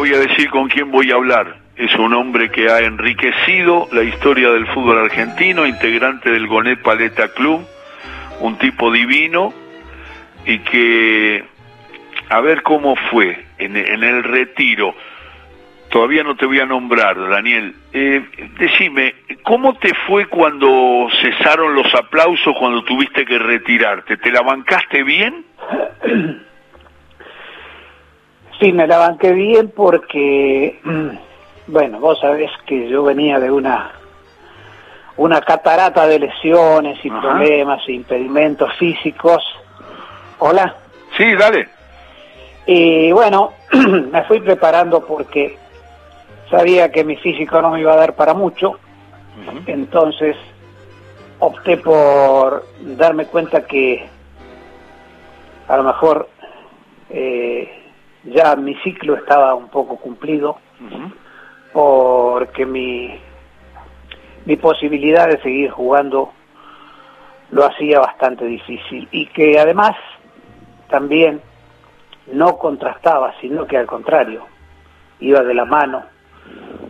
voy a decir con quién voy a hablar. Es un hombre que ha enriquecido la historia del fútbol argentino, integrante del Gonet Paleta Club, un tipo divino y que, a ver cómo fue en, el retiro. Todavía no te voy a nombrar, Daniel. Eh, decime, ¿cómo te fue cuando cesaron los aplausos cuando tuviste que retirarte? ¿Te la bancaste bien? Sí, me la banqué bien porque, mm, bueno, vos sabés que yo venía de una una catarata de lesiones y problemas e impedimentos físicos. Hola. Sí, dale. Y bueno, me fui preparando porque sabía que mi físico no me iba a dar para mucho. Entonces opté por darme cuenta que a lo mejor eh, ya mi ciclo estaba un poco cumplido porque mi, mi posibilidad de seguir jugando lo hacía bastante difícil y que además también no contrastaba, sino que al contrario, iba de la mano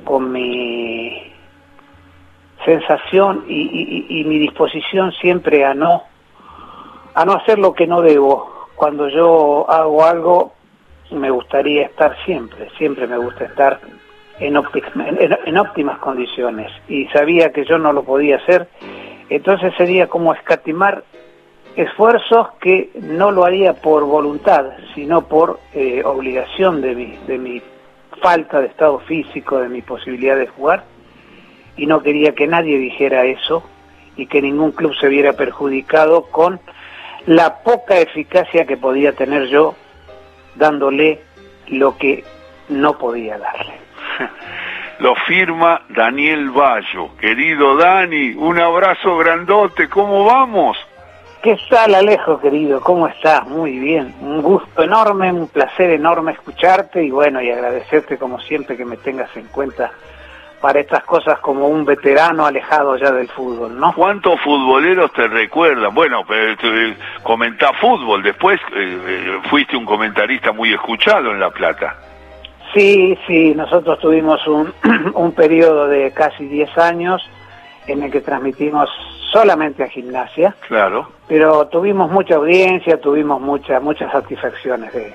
con mi sensación y, y mi disposición siempre a no a no hacer lo que no debo. Cuando yo hago algo me gustaría estar siempre, siempre me gusta estar en, en, óptimas condiciones. Y sabía que yo no lo podía hacer, entonces sería como escatimar esfuerzos que no lo haría por voluntad, sino por eh, obligación de mi, de mi falta de estado físico, de mi posibilidad de jugar, y no quería que nadie dijera eso y que ningún club se viera perjudicado con la poca eficacia que podía tener yo dándole lo que no podía darle. Lo firma Daniel Bayo. Querido Dani, un abrazo grandote, ¿cómo vamos? ¿Qué tal Alejo, querido? ¿Cómo estás? Muy bien. Un gusto enorme, un placer enorme escucharte y bueno, y agradecerte como siempre que me tengas en cuenta para estas cosas como un veterano alejado ya del fútbol, ¿no? ¿Cuántos futboleros te recuerdan? Bueno, comentá fútbol, después eh, eh, fuiste un comentarista muy escuchado en La Plata. Sí, sí, nosotros tuvimos un, un periodo de casi 10 años en el que transmitimos solamente a gimnasia. Claro. Pero tuvimos mucha audiencia, tuvimos muchas muchas satisfacciones de,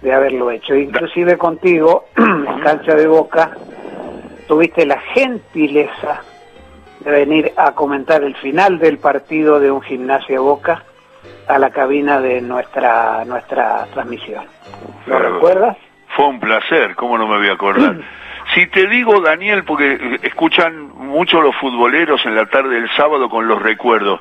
de haberlo hecho. Inclusive contigo, en cancha de boca, tuviste la gentileza de venir a comentar el final del partido de un gimnasio Boca a la cabina de nuestra nuestra transmisión. ¿Lo recuerdas? Fue un placer, ¿cómo no me voy a acordar? Si te digo, Daniel, porque escuchan mucho los futboleros en la tarde del sábado con los recuerdos,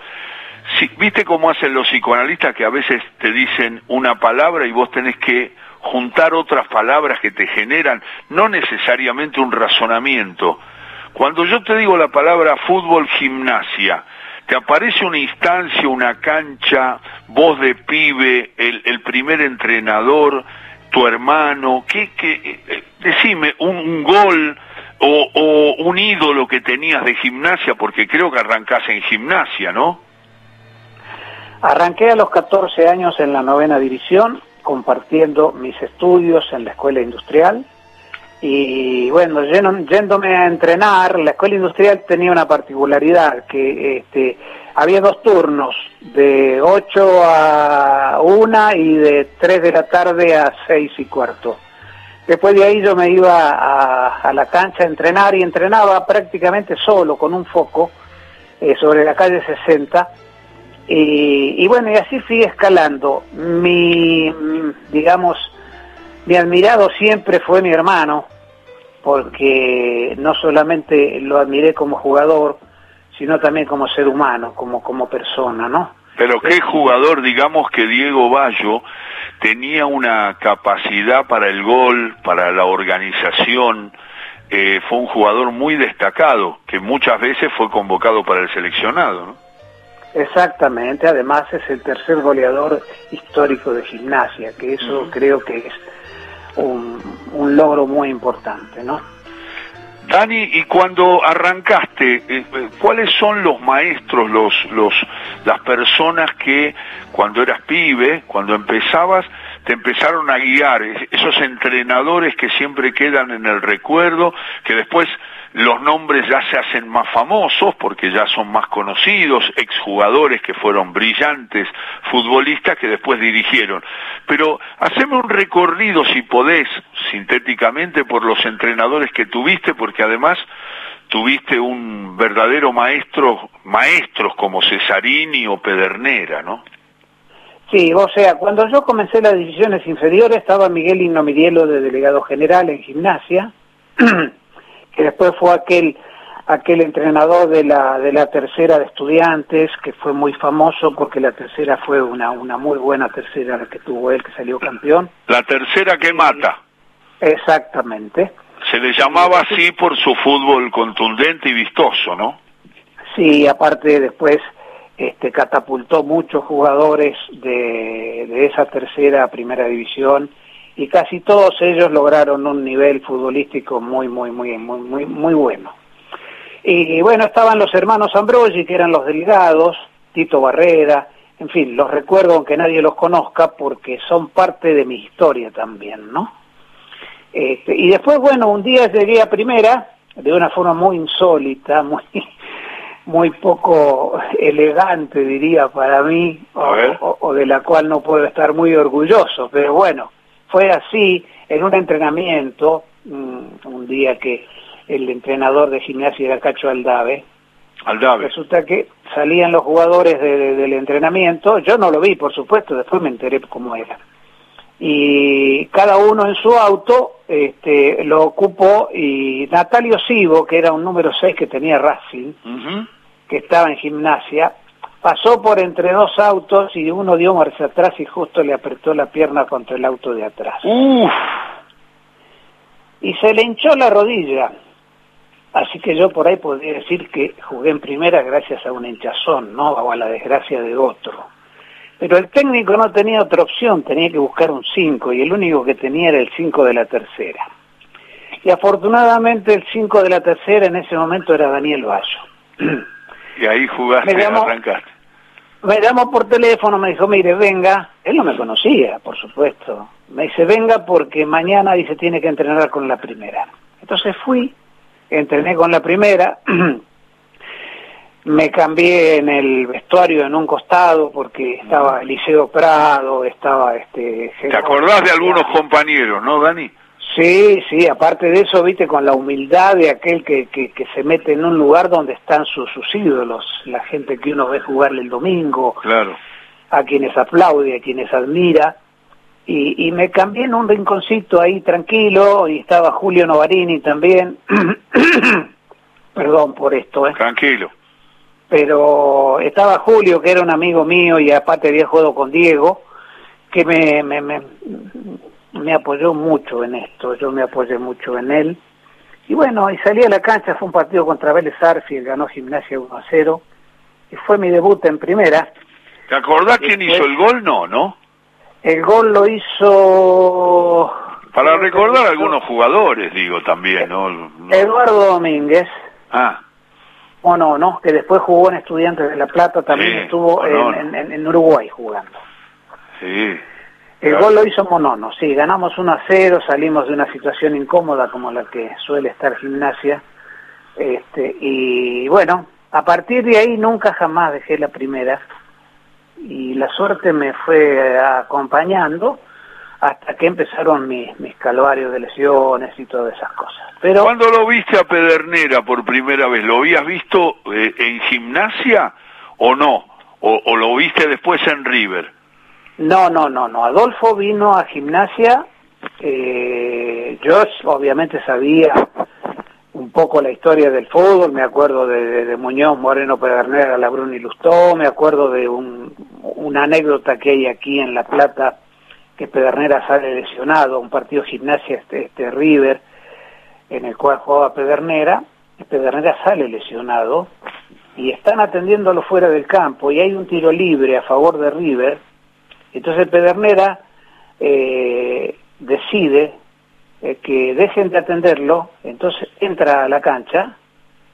si, ¿viste cómo hacen los psicoanalistas que a veces te dicen una palabra y vos tenés que juntar otras palabras que te generan, no necesariamente un razonamiento. Cuando yo te digo la palabra fútbol gimnasia, te aparece una instancia, una cancha, voz de pibe, el, primer entrenador, tu hermano, ¿qué, qué, eh, decime, un, gol o, o, un ídolo que tenías de gimnasia, porque creo que arrancás en gimnasia, ¿no? Arranqué a los 14 años en la novena división, compartiendo mis estudios en la escuela industrial y bueno, yéndome a entrenar, la escuela industrial tenía una particularidad, que este, había dos turnos, de 8 a 1 y de 3 de la tarde a 6 y cuarto. Después de ahí yo me iba a, la cancha a entrenar y entrenaba prácticamente solo, con un foco, eh, sobre la calle 60, y, bueno, y así fui escalando. Mi, digamos, mi admirado siempre fue mi hermano, porque no solamente lo admiré como jugador, sino también como ser humano, como, como persona, ¿no? Pero qué jugador, digamos que Diego Bayo tenía una capacidad para el gol, para la organización, eh, fue un jugador muy destacado, que muchas veces fue convocado para el seleccionado, ¿no? Exactamente, además es el tercer goleador histórico de gimnasia, que eso creo que es un, logro muy importante, ¿no? Dani, y cuando arrancaste, eh, eh, ¿cuáles son los maestros, los, los, las personas que cuando eras pibe, cuando empezabas, te empezaron a guiar, esos entrenadores que siempre quedan en el recuerdo, que después los nombres ya se hacen más famosos porque ya son más conocidos, exjugadores que fueron brillantes futbolistas que después dirigieron. Pero haceme un recorrido, si podés, sintéticamente, por los entrenadores que tuviste, porque además tuviste un verdadero maestro, maestros como Cesarini o Pedernera, ¿no? Sí, o sea, cuando yo comencé las divisiones inferiores estaba Miguel Innomirielo de delegado general en gimnasia, que después fue aquel aquel entrenador de la de la tercera de estudiantes que fue muy famoso porque la tercera fue una una muy buena tercera la que tuvo él que salió campeón. La tercera que mata. Exactamente. Se le llamaba así por su fútbol contundente y vistoso, ¿no? Sí, aparte después este, catapultó muchos jugadores de, de esa tercera primera división y casi todos ellos lograron un nivel futbolístico muy, muy, muy, muy, muy, muy bueno. Y bueno, estaban los hermanos Ambrosi, que eran los delegados, Tito Barrera, en fin, los recuerdo aunque nadie los conozca porque son parte de mi historia también, ¿no? Este, y después, bueno, un día llegué a primera, de una forma muy insólita, muy, muy poco elegante, diría, para mí, o, de la cual no puedo estar muy orgulloso, pero bueno, fue así en un entrenamiento, mm, un día que el entrenador de gimnasia era Cacho Aldave, Aldave. Resulta que salían los jugadores del entrenamiento, yo no lo vi, por supuesto, después me enteré cómo era. Y cada uno en su auto este, lo ocupó y Natalio Sivo, que era un número 6 que tenía Racing, que estaba en gimnasia, pasó por entre dos autos y uno dio marcha atrás y justo le apretó la pierna contra el auto de atrás. Y se le hinchó la rodilla. Así que yo por ahí podría decir que jugué en primera gracias a un hinchazón, ¿no? O a la desgracia de otro. Pero el técnico no tenía otra opción, tenía que buscar un 5 y el único que tenía era el 5 de la tercera. Y afortunadamente el 5 de la tercera en ese momento era Daniel Bayo. Y ahí jugaste, me llamó, arrancaste. Me llamó por teléfono, me dijo, mire, venga. Él no me conocía, por supuesto. Me dice, venga porque mañana dice tiene que entrenar con la primera. Entonces fui, entrené con la primera. me cambié en el vestuario en un costado porque estaba Eliseo Prado, estaba este... ¿Te acordás de algunos compañeros, no, Dani? Sí, sí, aparte de eso, viste, con la humildad de aquel que, que, se mete en un lugar donde están sus, sus ídolos, la gente que uno ve jugarle el domingo, claro. a quienes aplaude, a quienes admira, y, y me cambié en un rinconcito ahí tranquilo, y estaba Julio Novarini también, perdón por esto, ¿eh? Tranquilo pero estaba Julio, que era un amigo mío y aparte había jugado con Diego, que me, me, me, me apoyó mucho en esto, yo me apoyé mucho en él. Y bueno, y salí a la cancha, fue un partido contra Vélez Arfield, ganó Gimnasia 1 a 0, y fue mi debut en primera. ¿Te acordás quién hizo el gol? No, ¿no? El gol lo hizo... Para recordar a algunos jugadores, digo, también, ¿no? Eduardo Domínguez. Ah no, ¿no? Que después jugó en Estudiantes de La Plata, también estuvo en, Uruguay jugando. Sí. El gol lo hizo Monono, sí, ganamos 1 a 0, salimos de una situación incómoda como la que suele estar gimnasia, este, y bueno, a partir de ahí nunca jamás dejé la primera, y la suerte me fue acompañando, hasta que empezaron mis, mis calvarios de lesiones y todas esas cosas. Pero ¿Cuándo lo viste a Pedernera por primera vez? ¿Lo habías visto eh, en gimnasia o no? O, lo viste después en River? No, no, no, no. Adolfo vino a gimnasia. Eh, yo obviamente sabía un poco la historia del fútbol, me acuerdo de, Muñoz, Moreno, Pedernera, Labrún y Lustó, me acuerdo de un, una anécdota que hay aquí en La Plata que Pedernera sale lesionado, un partido gimnasia este, este River, en el cual jugaba Pedernera, Pedernera sale lesionado y están atendiéndolo fuera del campo y hay un tiro libre a favor de River, entonces Pedernera eh, decide eh, que dejen de atenderlo, entonces entra a la cancha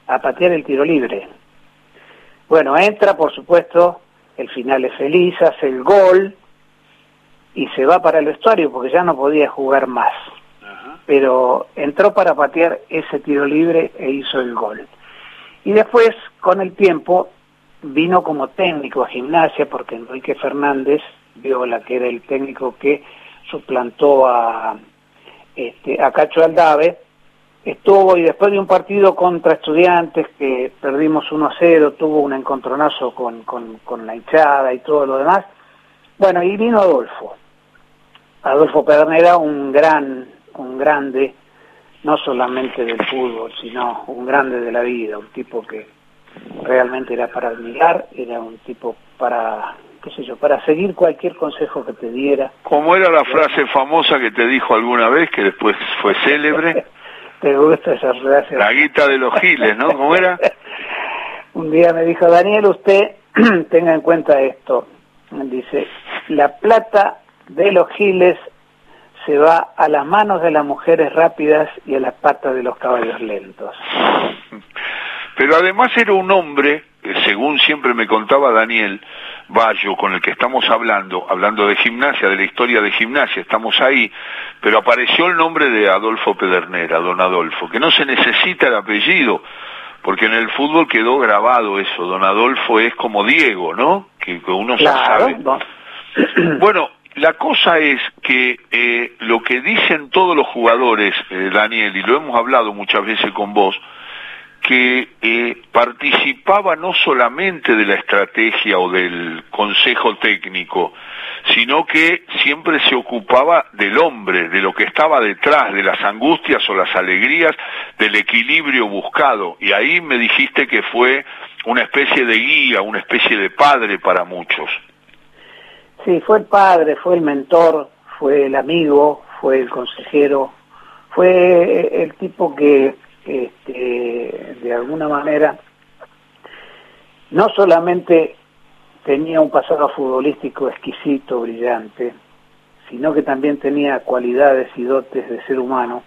a patear el tiro libre. Bueno, entra, por supuesto, el final es feliz, hace el gol, y se va para el vestuario porque ya no podía jugar más. Pero entró para patear ese tiro libre e hizo el gol. Y después, con el tiempo, vino como técnico a gimnasia porque Enrique Fernández, Viola, que era el técnico que suplantó a, este, a Cacho Aldave, estuvo y después de un partido contra estudiantes que perdimos 1 a 0, tuvo un encontronazo con, con, con la hinchada y todo lo demás. Bueno, y vino Adolfo. Adolfo Pedernera, un gran, un grande, no solamente del fútbol, sino un grande de la vida, un tipo que realmente era para admirar, era un tipo para, qué sé yo, para seguir cualquier consejo que te diera. ¿Cómo era la frase famosa que te dijo alguna vez, que después fue célebre? ¿Te gusta esa frase? La guita de los giles, ¿no? ¿Cómo era? un día me dijo, Daniel, usted tenga en cuenta esto. Dice, la plata de los giles se va a las manos de las mujeres rápidas y a las patas de los caballos lentos. Pero además era un hombre, según siempre me contaba Daniel Bayo, con el que estamos hablando, hablando de gimnasia, de la historia de gimnasia, estamos ahí, pero apareció el nombre de Adolfo Pedernera, don Adolfo, que no se necesita el apellido, porque en el fútbol quedó grabado eso, don Adolfo es como Diego, ¿no? Que, uno sabe. Bueno, la cosa es que eh, lo que dicen todos los jugadores, eh, Daniel, y lo hemos hablado muchas veces con vos, que eh, participaba no solamente de la estrategia o del consejo técnico, sino que siempre se ocupaba del hombre, de lo que estaba detrás, de las angustias o las alegrías, del equilibrio buscado. Y ahí me dijiste que fue una especie de guía, una especie de padre para muchos. Sí, fue el padre, fue el mentor, fue el amigo, fue el consejero, fue el tipo que este, de alguna manera no solamente tenía un pasado futbolístico exquisito, brillante, sino que también tenía cualidades y dotes de ser humano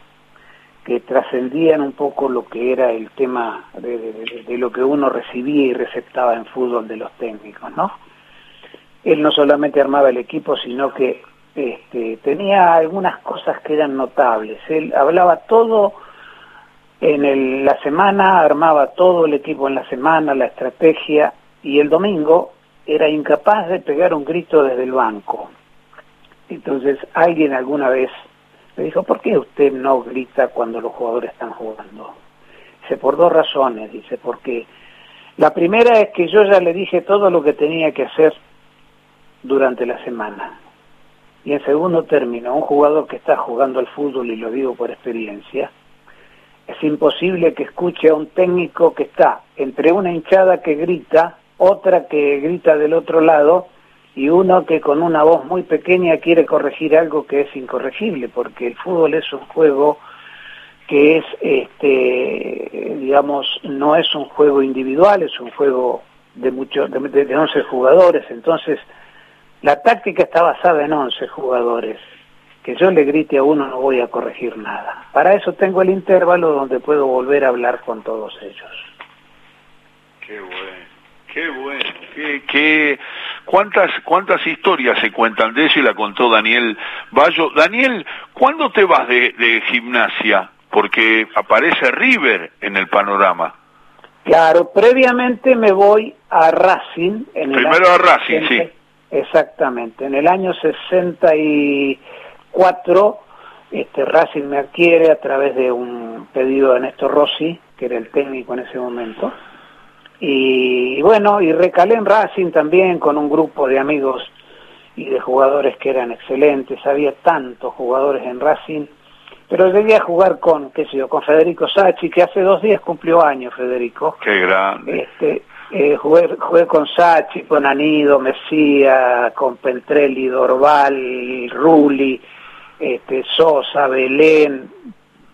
que trascendían un poco lo que era el tema de, lo que uno recibía y receptaba en fútbol de los técnicos, ¿no? Él no solamente armaba el equipo, sino que este, tenía algunas cosas que eran notables. Él hablaba todo en la semana, armaba todo el equipo en la semana, la estrategia, y el domingo era incapaz de pegar un grito desde el banco. Entonces alguien alguna vez me dijo, ¿por qué usted no grita cuando los jugadores están jugando? Dice, por dos razones, dice, porque la primera es que yo ya le dije todo lo que tenía que hacer durante la semana. Y en segundo término, un jugador que está jugando al fútbol, y lo digo por experiencia, es imposible que escuche a un técnico que está entre una hinchada que grita, otra que grita del otro lado, y uno que con una voz muy pequeña quiere corregir algo que es incorregible, porque el fútbol es un juego que es, este, digamos, no es un juego individual, es un juego de muchos, de, de 11 jugadores, entonces la táctica está basada en 11 jugadores. Que yo le grite a uno no voy a corregir nada. Para eso tengo el intervalo donde puedo volver a hablar con todos ellos. Qué bueno, qué bueno, qué, qué, cuántas, cuántas historias se cuentan de eso y la contó Daniel Bayo. Daniel, ¿cuándo te vas de, de gimnasia? Porque aparece River en el panorama. Claro, previamente me voy a Racing. En Primero a Racing, sí Exactamente. En el año 64, este, Racing me adquiere a través de un pedido de Néstor Rossi, que era el técnico en ese momento. Y bueno, y recalé en Racing también con un grupo de amigos y de jugadores que eran excelentes. Había tantos jugadores en Racing, pero llegué a jugar con, qué sé yo, con Federico Sachi, que hace dos días cumplió años, Federico. Qué grande. Este, eh, jugué, jugué, con Sachi, con Anido, Mesía, con Pentrelli, Dorval, Rulli, este, Sosa, Belén,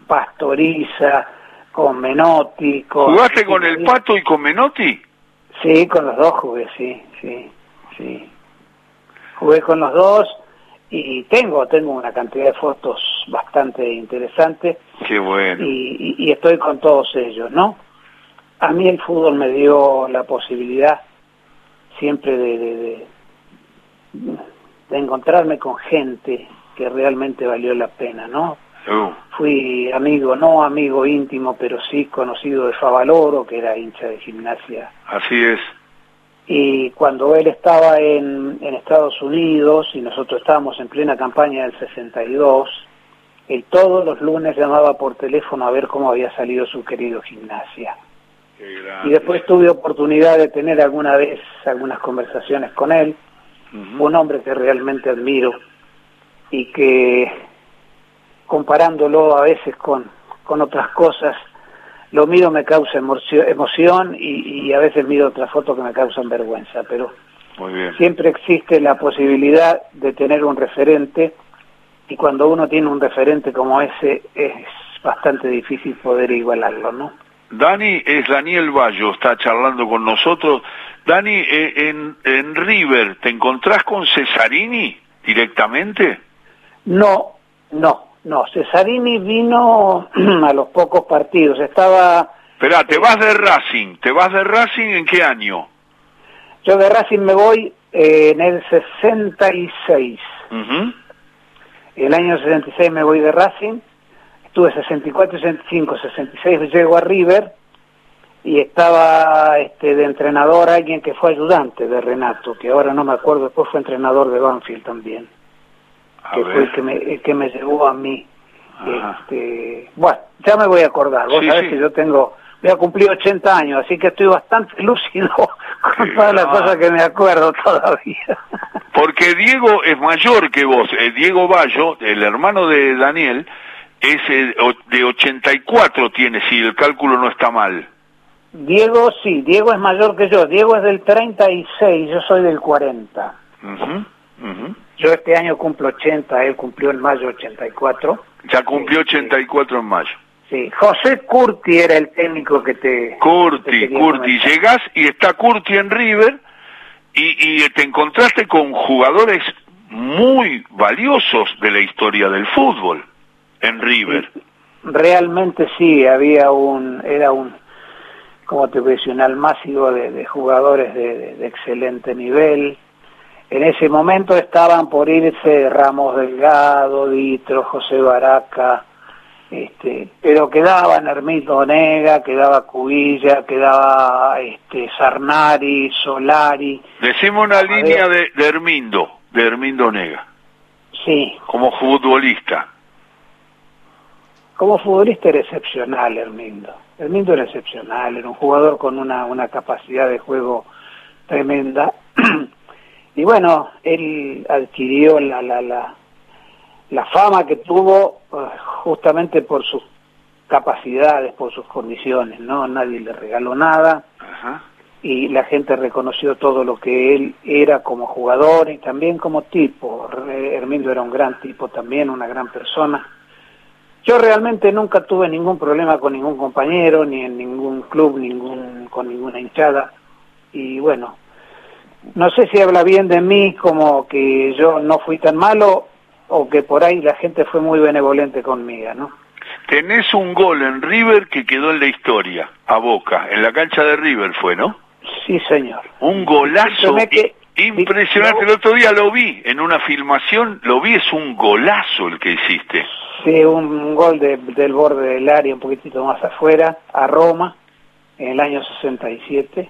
Pastoriza, con Menotti. Con, ¿Jugaste con el Pato y con Menotti? Sí, con los dos jugué, sí, sí, sí. Jugué con los dos y tengo tengo una cantidad de fotos bastante interesantes. Qué bueno. y, y estoy con todos ellos, ¿no? a mí el fútbol me dio la posibilidad siempre de, de encontrarme con gente que realmente valió la pena, ¿no? Fui amigo, no amigo íntimo, pero sí conocido de Favaloro, que era hincha de gimnasia. Así es. Y cuando él estaba en, en Estados Unidos y nosotros estábamos en plena campaña del 62, él todos los lunes llamaba por teléfono a ver cómo había salido su querido gimnasia. Y después tuve oportunidad de tener alguna vez algunas conversaciones con él, un hombre que realmente admiro y que comparándolo a veces con, con otras cosas, lo mío me causa emoción y, a veces miro otras fotos que me causan vergüenza, pero siempre existe la posibilidad de tener un referente y cuando uno tiene un referente como ese es bastante difícil poder igualarlo, ¿no? Dani es Daniel Bayo, está charlando con nosotros. Dani, eh, en, en River, ¿te encontrás con Cesarini directamente? No, no, no. Cesarini vino a los pocos partidos. Estaba. Espera, ¿te vas de Racing? ¿Te vas de Racing en qué año? Yo de Racing me voy eh, en el 66. El año 66 me voy de Racing Estuve 64, 65, 66, llego a River y estaba este, de entrenador alguien que fue ayudante de Renato, que ahora no me acuerdo, después fue entrenador de Banfield también, que fue el que, me, que me llevó a mí. Este, bueno, ya me voy a acordar, vos sabés que yo tengo, voy a cumplir 80 años, así que estoy bastante lúcido con todas las cosas que me acuerdo todavía. Porque Diego es mayor que vos, eh, Diego Bayo, el hermano de Daniel, ese de 84 tiene, si el cálculo no está mal. Diego sí, Diego es mayor que yo, Diego es del 36, yo soy del 40. Yo este año cumplo 80, él cumplió en mayo 84. Ya cumplió 84 en mayo. Sí, José Curti era el técnico que te... Curti, Curti, llegás y está Curti en River y, y te encontraste con jugadores muy valiosos de la historia del fútbol en River. Realmente sí, había un, era un, como te voy a decir, un almácigo de, jugadores de, excelente nivel. En ese momento estaban por irse Ramos Delgado, Ditro, José Baraca, este, pero quedaban Hermito Nega, quedaba Cubilla, quedaba este, Sarnari, Solari. Decimos una línea de, de Hermindo, de Hermindo Nega. Sí. Como futbolista. Como futbolista era excepcional Hermindo. Hermindo era excepcional, era un jugador con una, una capacidad de juego tremenda. y bueno, él adquirió la, la, la, la fama que tuvo eh, justamente por sus capacidades, por sus condiciones, ¿no? Nadie le regaló nada. Y la gente reconoció todo lo que él era como jugador y también como tipo. Hermindo era un gran tipo también, una gran persona yo realmente nunca tuve ningún problema con ningún compañero, ni en ningún club, ningún, con ninguna hinchada. Y bueno, no sé si habla bien de mí como que yo no fui tan malo o que por ahí la gente fue muy benevolente conmigo, ¿no? Tenés un gol en River que quedó en la historia, a Boca, en la cancha de River fue, ¿no? Sí, señor. Un golazo impresionante. El otro día lo vi en una filmación, lo vi, es un golazo el que hiciste. Sí, un, gol del borde del área, un poquitito más afuera, a Roma, en el año 67.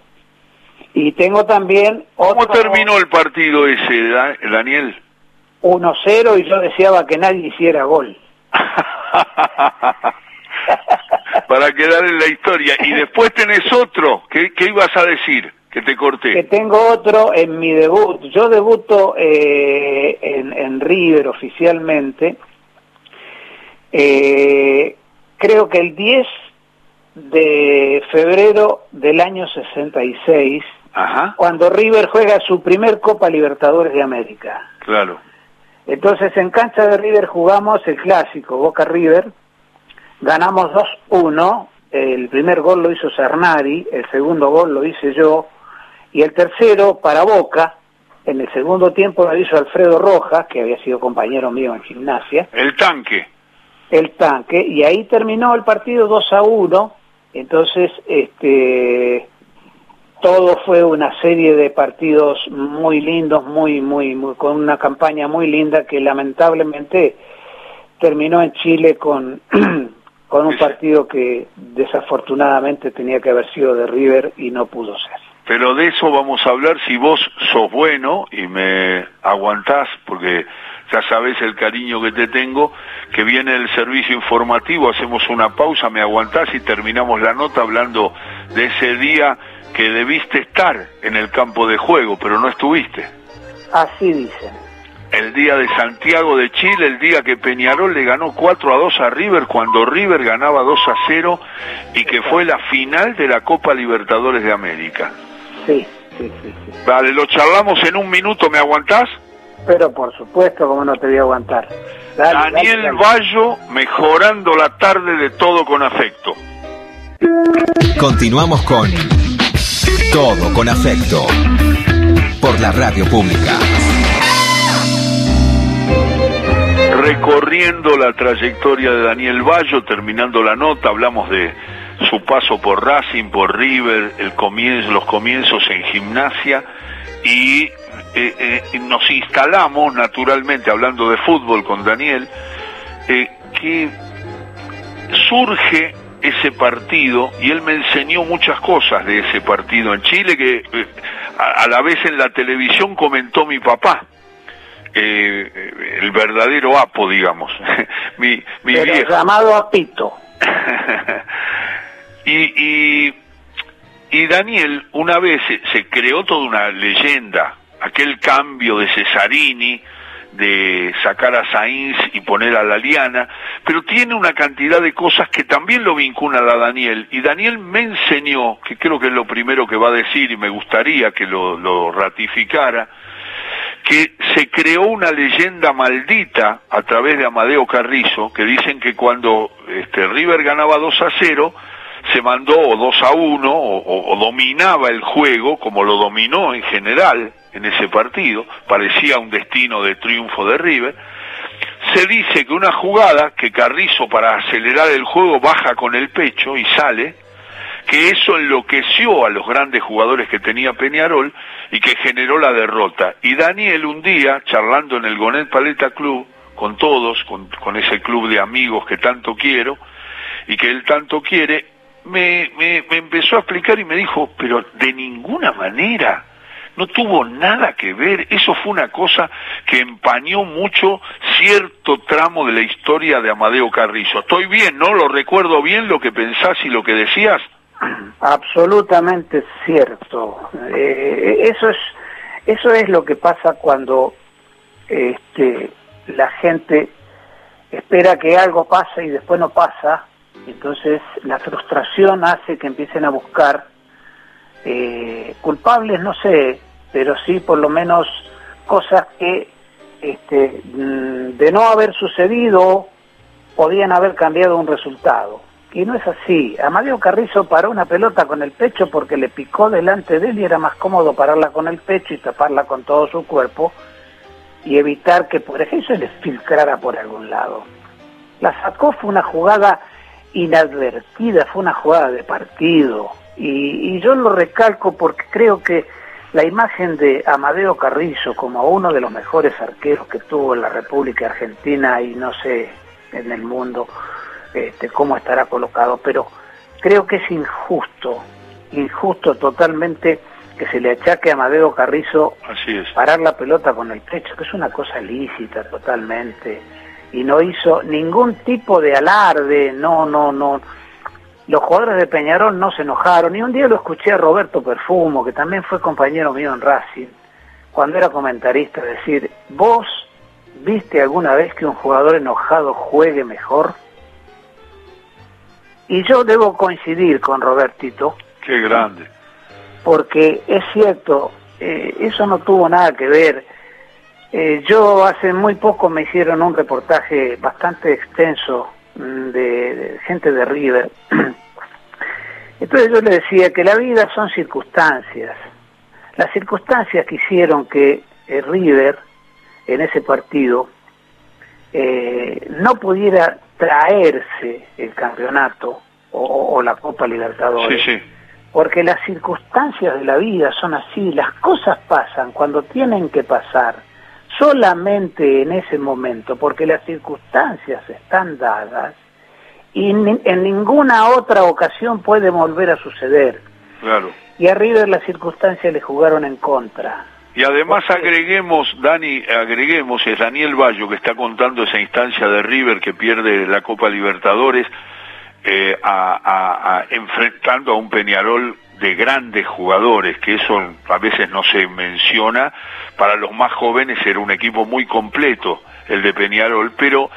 Y tengo también... ¿Cómo terminó el partido ese, Daniel? 1-0 y yo deseaba que nadie hiciera gol. Para quedar en la historia. Y después tenés otro. ¿Qué, qué ibas a decir? Que te corté. Que tengo otro en mi debut. Yo debuto eh, en, en River oficialmente eh, creo que el 10 de febrero del año 66, cuando River juega su primer Copa Libertadores de América. Claro. Entonces en cancha de River jugamos el clásico Boca River, ganamos 2-1, el primer gol lo hizo Cernari, el segundo gol lo hice yo, y el tercero para Boca, en el segundo tiempo lo hizo Alfredo Rojas, que había sido compañero mío en gimnasia. El tanque. El tanque. Y ahí terminó el partido 2 a 1 entonces este todo fue una serie de partidos muy lindos, muy, muy, muy, con una campaña muy linda que lamentablemente terminó en Chile con, con un partido que desafortunadamente tenía que haber sido de River y no pudo ser. Pero de eso vamos a hablar si vos sos bueno y me aguantás, porque ya sabés el cariño que te tengo, que viene el servicio informativo, hacemos una pausa, me aguantás y terminamos la nota hablando de ese día que debiste estar en el campo de juego, pero no estuviste. Así dicen. El día de Santiago de Chile, el día que Peñarol le ganó 4 a 2 a River, cuando River ganaba 2 a 0 y que fue la final de la Copa Libertadores de América. Sí, sí, sí. Vale, lo charlamos en un minuto, ¿me aguantás? Pero por supuesto, como no te voy a aguantar. Daniel Bayo mejorando la tarde de todo con afecto. Continuamos con todo con afecto. Por la radio pública. Recorriendo la trayectoria de Daniel Bayo, terminando la nota, hablamos de su paso por Racing, por River, el comienzo, los comienzos en gimnasia y eh, eh, nos instalamos naturalmente hablando de fútbol con Daniel, eh, que surge ese partido y él me enseñó muchas cosas de ese partido en Chile que eh, a, la vez en la televisión comentó mi papá. Eh, el verdadero Apo, digamos, mi, mi viejo. llamado Apito. y, y, y, Daniel, una vez se, se creó toda una leyenda, aquel cambio de Cesarini, de sacar a Sainz y poner a la Liana, pero tiene una cantidad de cosas que también lo vinculan a Daniel. Y Daniel me enseñó, que creo que es lo primero que va a decir y me gustaría que lo, ratificara, que se creó una leyenda maldita a través de Amadeo Carrizo, que dicen que cuando este, River ganaba 2 a 0, se mandó o 2 a 1 o, o, dominaba el juego, como lo dominó en general en ese partido, parecía un destino de triunfo de River, se dice que una jugada que Carrizo para acelerar el juego baja con el pecho y sale, que eso enloqueció a los grandes jugadores que tenía Peñarol y que generó la derrota. Y Daniel un día, charlando en el Gonet Paleta Club, con todos, con, ese club de amigos que tanto quiero y que él tanto quiere, me, me, me empezó a explicar y me dijo, pero de ninguna manera no tuvo nada que ver, eso fue una cosa que empañó mucho cierto tramo de la historia de Amadeo Carrizo. Estoy bien, ¿no? ¿Lo recuerdo bien lo que pensás y lo que decías? Absolutamente cierto. Eh, eso es eso es lo que pasa cuando este, la gente espera que algo pase y después no pasa. Entonces la frustración hace que empiecen a buscar eh, culpables, no sé, pero sí por lo menos cosas que este, mm, de no haber sucedido podían haber cambiado un resultado. Y no es así. Amadeo Carrizo paró una pelota con el pecho porque le picó delante de él y era más cómodo pararla con el pecho y taparla con todo su cuerpo y evitar que por ejemplo se le filtrara por algún lado. La sacó, fue una jugada inadvertida, fue una jugada de partido. Y, y yo lo recalco porque creo que la imagen de Amadeo Carrizo como uno de los mejores arqueros que tuvo en la República Argentina y no sé en el mundo este, cómo estará colocado, pero creo que es injusto, injusto totalmente que se le achaque a Amadeo Carrizo parar la pelota con el pecho, que es una cosa lícita totalmente, y no hizo ningún tipo de alarde, no, no, no, los jugadores de Peñarol no se enojaron. Y un día lo escuché a Roberto Perfumo, que también fue compañero mío en Racing, cuando era comentarista, decir, ¿vos viste alguna vez que un jugador enojado juegue mejor? Y yo debo coincidir con Robertito. Qué grande. Porque es cierto, eh, eso no tuvo nada que ver. Eh, yo hace muy poco me hicieron un reportaje bastante extenso Mm, de, gente de River. Entonces yo le decía que la vida son circunstancias. Las circunstancias que hicieron que eh, River en ese partido eh, no pudiera traerse el campeonato o, la Copa Libertadores. porque las circunstancias de la vida son así, las cosas pasan cuando tienen que pasar, solamente en ese momento, porque las circunstancias están dadas y en ninguna otra ocasión puede volver a suceder. Claro. Y a River las circunstancias le jugaron en contra. Y además agreguemos, Dani, agreguemos, es Daniel Bayo que está contando esa instancia de River que pierde la Copa Libertadores, eh, a, enfrentando a un Peñarol de grandes jugadores, que eso a veces no se menciona, para los más jóvenes era un equipo muy completo el de Peñarol, pero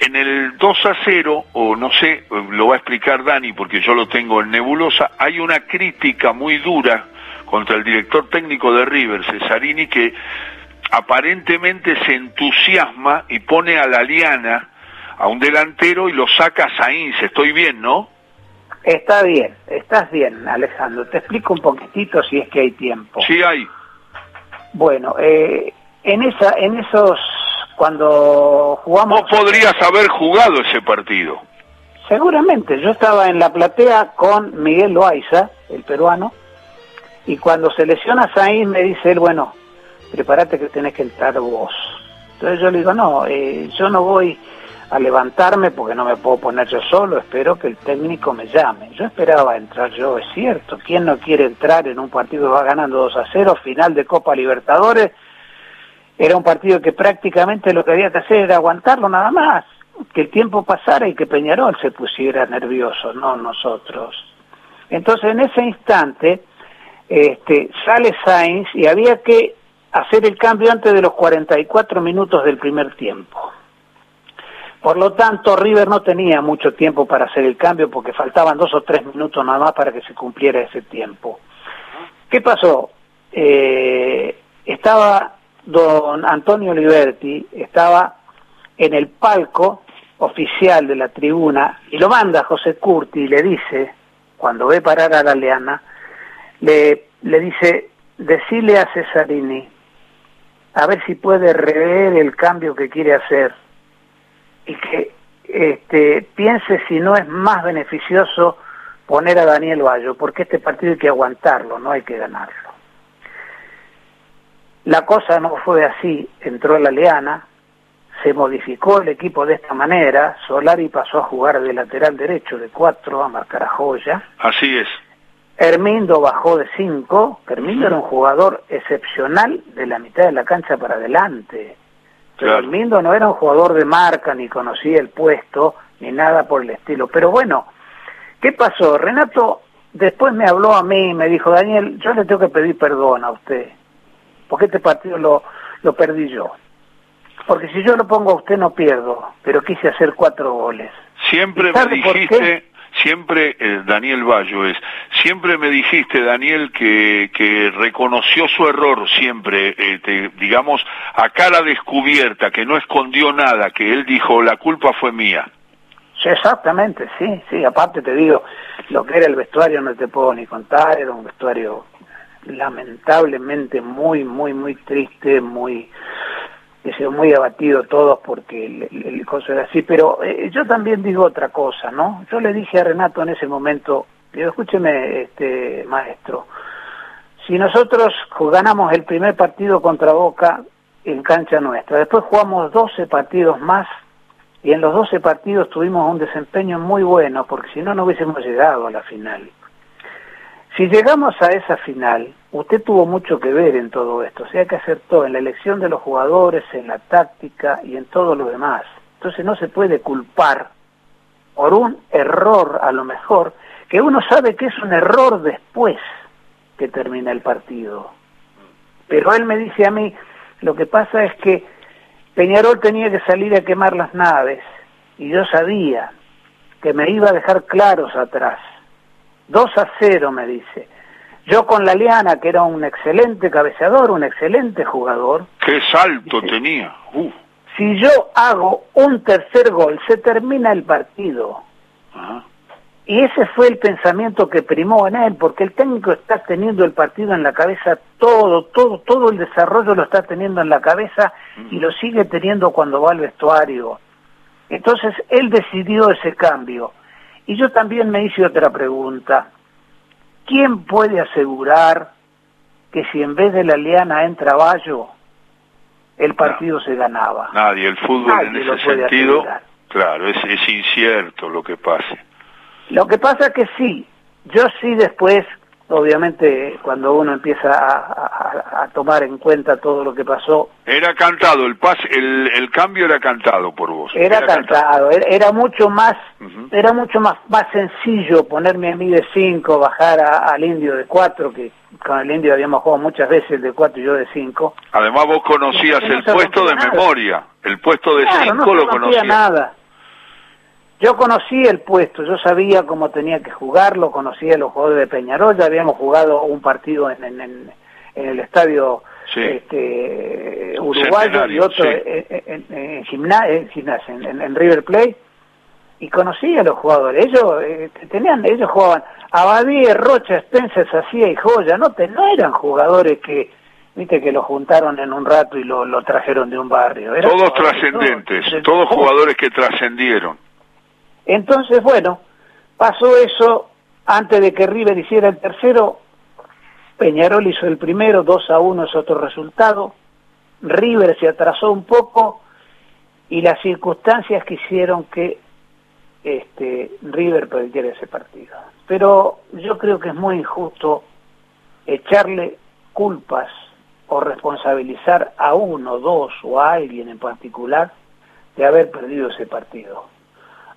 en el 2 a 0, o no sé, lo va a explicar Dani porque yo lo tengo en nebulosa, hay una crítica muy dura contra el director técnico de River, Cesarini, que aparentemente se entusiasma y pone a la liana a un delantero y lo saca a Sainz. Estoy bien, ¿no? Está bien, estás bien, Alejandro. Te explico un poquitito si es que hay tiempo. Sí hay. Bueno, eh, en esa, en esos, cuando jugamos. Vos podrías haber jugado ese partido. Seguramente. Yo estaba en la platea con Miguel Loaiza, el peruano, y cuando se lesiona Sainz me dice él, bueno, prepárate que tenés que entrar vos. Entonces yo le digo, no, eh, yo no voy a levantarme porque no me puedo poner yo solo, espero que el técnico me llame. Yo esperaba entrar yo, es cierto, ¿quién no quiere entrar en un partido que va ganando 2 a 0, final de Copa Libertadores? Era un partido que prácticamente lo que había que hacer era aguantarlo nada más, que el tiempo pasara y que Peñarol se pusiera nervioso, no nosotros. Entonces en ese instante este, sale Sainz y había que hacer el cambio antes de los 44 minutos del primer tiempo. Por lo tanto, River no tenía mucho tiempo para hacer el cambio porque faltaban dos o tres minutos nada más para que se cumpliera ese tiempo. ¿Qué pasó? Eh, estaba don Antonio Liberti, estaba en el palco oficial de la tribuna y lo manda José Curti y le dice, cuando ve parar a la Leana, le, le dice, decile a Cesarini, a ver si puede rever el cambio que quiere hacer y que este, piense si no es más beneficioso poner a Daniel Bayo, porque este partido hay que aguantarlo, no hay que ganarlo. La cosa no fue así, entró la Leana, se modificó el equipo de esta manera, Solari pasó a jugar de lateral derecho de cuatro a marcar a Joya. Así es. Hermindo bajó de 5. Hermindo era un jugador excepcional de la mitad de la cancha para adelante. Pero Hermindo no era un jugador de marca, ni conocía el puesto, ni nada por el estilo. Pero bueno, ¿qué pasó? Renato después me habló a mí y me dijo, Daniel, yo le tengo que pedir perdón a usted, porque este partido lo, lo perdí yo. Porque si yo lo pongo a usted no pierdo, pero quise hacer cuatro goles. Siempre me dijiste siempre, eh, Daniel Bayo es, siempre me dijiste, Daniel, que, que reconoció su error siempre, eh, digamos, a cara descubierta, que no escondió nada, que él dijo, la culpa fue mía. Sí, exactamente, sí, sí, aparte te digo, lo que era el vestuario no te puedo ni contar, era un vestuario lamentablemente muy, muy, muy triste, muy que se muy abatido todos porque el, el, coso era así, pero eh, yo también digo otra cosa, ¿no? Yo le dije a Renato en ese momento, digo, escúcheme, este maestro, si nosotros ganamos el primer partido contra Boca en cancha nuestra, después jugamos 12 partidos más y en los 12 partidos tuvimos un desempeño muy bueno, porque si no, no hubiésemos llegado a la final. Si llegamos a esa final, usted tuvo mucho que ver en todo esto, o sea que acertó en la elección de los jugadores, en la táctica y en todo lo demás. Entonces no se puede culpar por un error a lo mejor, que uno sabe que es un error después que termina el partido. Pero él me dice a mí, lo que pasa es que Peñarol tenía que salir a quemar las naves y yo sabía que me iba a dejar claros atrás 2 a 0 me dice. Yo con la Liana, que era un excelente cabeceador, un excelente jugador. ¡Qué salto tenía! Si yo hago un tercer gol, se termina el partido. Y ese fue el pensamiento que primó en él, porque el técnico está teniendo el partido en la cabeza todo, todo, todo el desarrollo lo está teniendo en la cabeza y lo sigue teniendo cuando va al vestuario. Entonces él decidió ese cambio. Y yo también me hice otra pregunta. ¿quién puede asegurar que si en vez de la liana entra Bayo, el partido se ganaba? Nadie, el fútbol en ese sentido, claro, es, es incierto lo que pase. Lo que pasa es que sí, yo sí después obviamente cuando uno empieza a, tomar en cuenta todo lo que pasó era cantado el pas el, el cambio era cantado por vos. era, cantado, Era, mucho más era mucho más más sencillo ponerme a mí de 5 bajar al indio de 4 que con el indio habíamos jugado muchas veces de 4 y yo de 5 además vos conocías el puesto de memoria el puesto de 5 no lo conocías. nada yo conocí el puesto, yo sabía cómo tenía que jugarlo, conocía a los jugadores de Peñarol, ya habíamos jugado un partido en, en, en, el estadio este, uruguayo y otro en, en, gimnasia, en, River Plate, y conocía a los jugadores. Ellos eh, tenían, ellos jugaban Abadía, Rocha, Spencer, Sacía y Joya, no, te, no eran jugadores que viste que lo juntaron en un rato y lo, lo trajeron de un barrio. todos trascendentes, todos jugadores que trascendieron. Entonces, bueno, pasó eso antes de que River hiciera el tercero. Peñarol hizo el primero, 2 a 1 es otro resultado. River se atrasó un poco y las circunstancias que hicieron que este, River perdiera ese partido. Pero yo creo que es muy injusto echarle culpas o responsabilizar a uno, dos o a alguien en particular de haber perdido ese partido.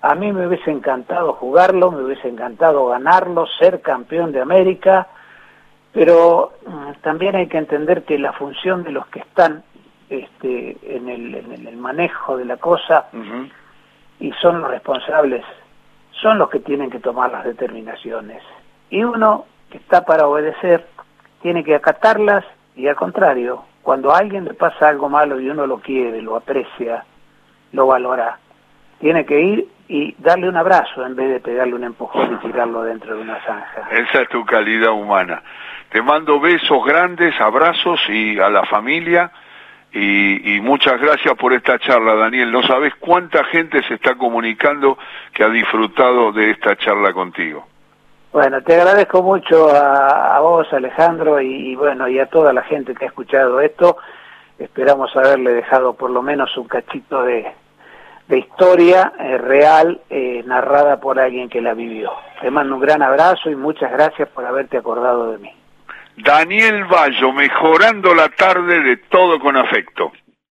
A mí me hubiese encantado jugarlo, me hubiese encantado ganarlo, ser campeón de América, pero mm, también hay que entender que la función de los que están este, en, el, manejo de la cosa y son los responsables, son los que tienen que tomar las determinaciones. Y uno que está para obedecer tiene que acatarlas y al contrario, cuando a alguien le pasa algo malo y uno lo quiere, lo aprecia, lo valora, tiene que ir y darle un abrazo en vez de pegarle un empujón y tirarlo dentro de una zanja. Esa es tu calidad humana. Te mando besos grandes, abrazos y a la familia y, muchas gracias por esta charla, Daniel. No sabes cuánta gente se está comunicando que ha disfrutado de esta charla contigo. Bueno, te agradezco mucho a, vos, Alejandro, y, bueno, y a toda la gente que ha escuchado esto. Esperamos haberle dejado por lo menos un cachito de, de historia eh, real eh, narrada por alguien que la vivió. Te mando un gran abrazo y muchas gracias por haberte acordado de mí. Daniel Bayo, mejorando la tarde de todo con afecto.